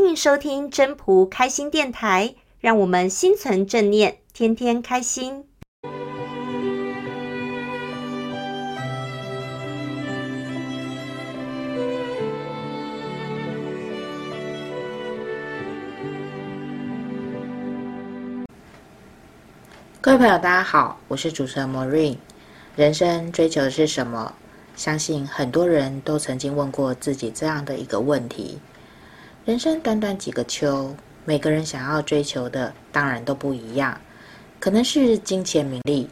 欢迎收听真朴开心电台，让我们心存正念，天天开心。各位朋友，大家好，我是主持人 Marine。人生追求的是什么？相信很多人都曾经问过自己这样的一个问题。人生短短几个秋，每个人想要追求的当然都不一样，可能是金钱名利，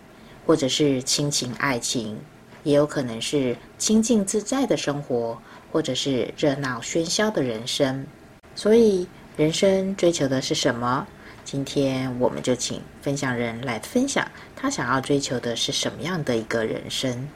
或者是亲情爱情，也有可能是清静自在的生活，或者是热闹喧嚣的人生。所以，人生追求的是什么？今天我们就请分享人来分享，他想要追求的是什么样的一个人生。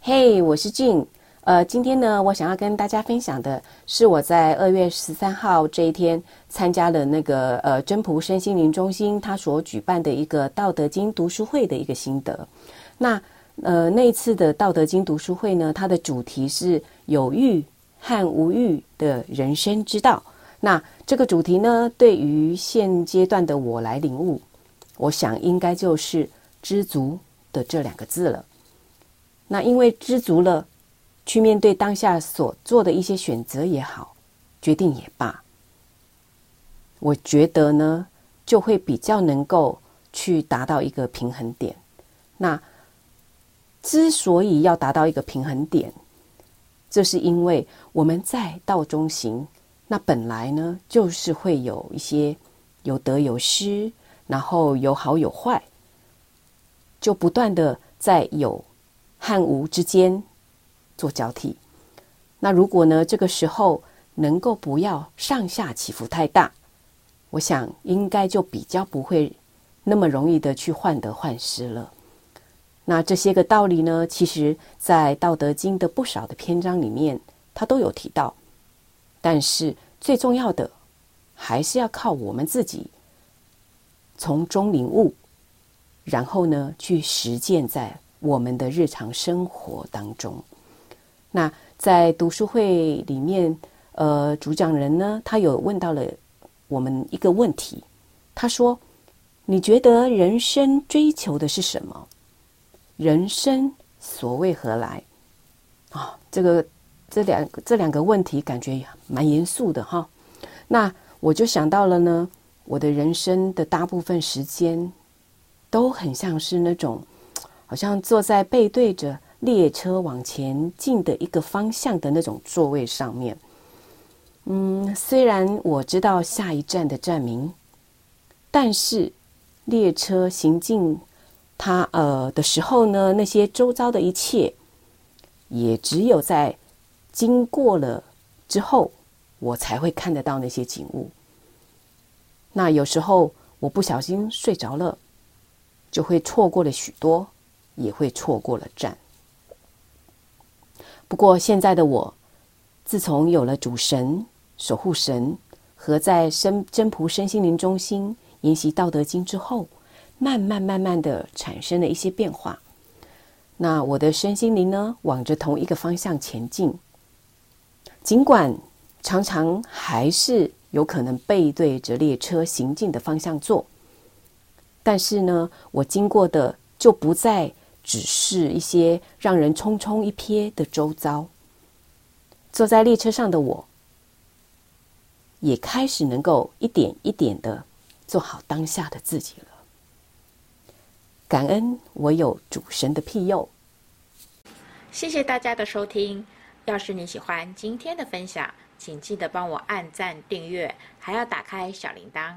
嘿，我是静。呃，今天呢，我想要跟大家分享的是我在二月十三号这一天参加了那个呃真普身心灵中心他所举办的一个《道德经》读书会的一个心得。那呃那一次的《道德经》读书会呢，它的主题是有欲和无欲的人生之道。那这个主题呢，对于现阶段的我来领悟，我想应该就是知足的这两个字了。那因为知足了，去面对当下所做的一些选择也好，决定也罢，我觉得呢，就会比较能够去达到一个平衡点。那之所以要达到一个平衡点，这是因为我们在道中行。那本来呢，就是会有一些有得有失，然后有好有坏，就不断的在有和无之间做交替。那如果呢，这个时候能够不要上下起伏太大，我想应该就比较不会那么容易的去患得患失了。那这些个道理呢，其实在《道德经》的不少的篇章里面，它都有提到。但是最重要的，还是要靠我们自己从中领悟，然后呢，去实践在我们的日常生活当中。那在读书会里面，呃，主讲人呢，他有问到了我们一个问题，他说：“你觉得人生追求的是什么？人生所为何来？”啊、这个。这两这两个问题感觉蛮严肃的哈，那我就想到了呢，我的人生的大部分时间都很像是那种，好像坐在背对着列车往前进的一个方向的那种座位上面。嗯，虽然我知道下一站的站名，但是列车行进它呃的时候呢，那些周遭的一切也只有在。经过了之后，我才会看得到那些景物。那有时候我不小心睡着了，就会错过了许多，也会错过了站。不过现在的我，自从有了主神、守护神和在身真仆身心灵中心研习《道德经》之后，慢慢慢慢的产生了一些变化。那我的身心灵呢，往着同一个方向前进。尽管常常还是有可能背对着列车行进的方向坐，但是呢，我经过的就不再只是一些让人匆匆一瞥的周遭。坐在列车上的我，也开始能够一点一点的做好当下的自己了。感恩我有主神的庇佑。谢谢大家的收听。要是你喜欢今天的分享，请记得帮我按赞、订阅，还要打开小铃铛。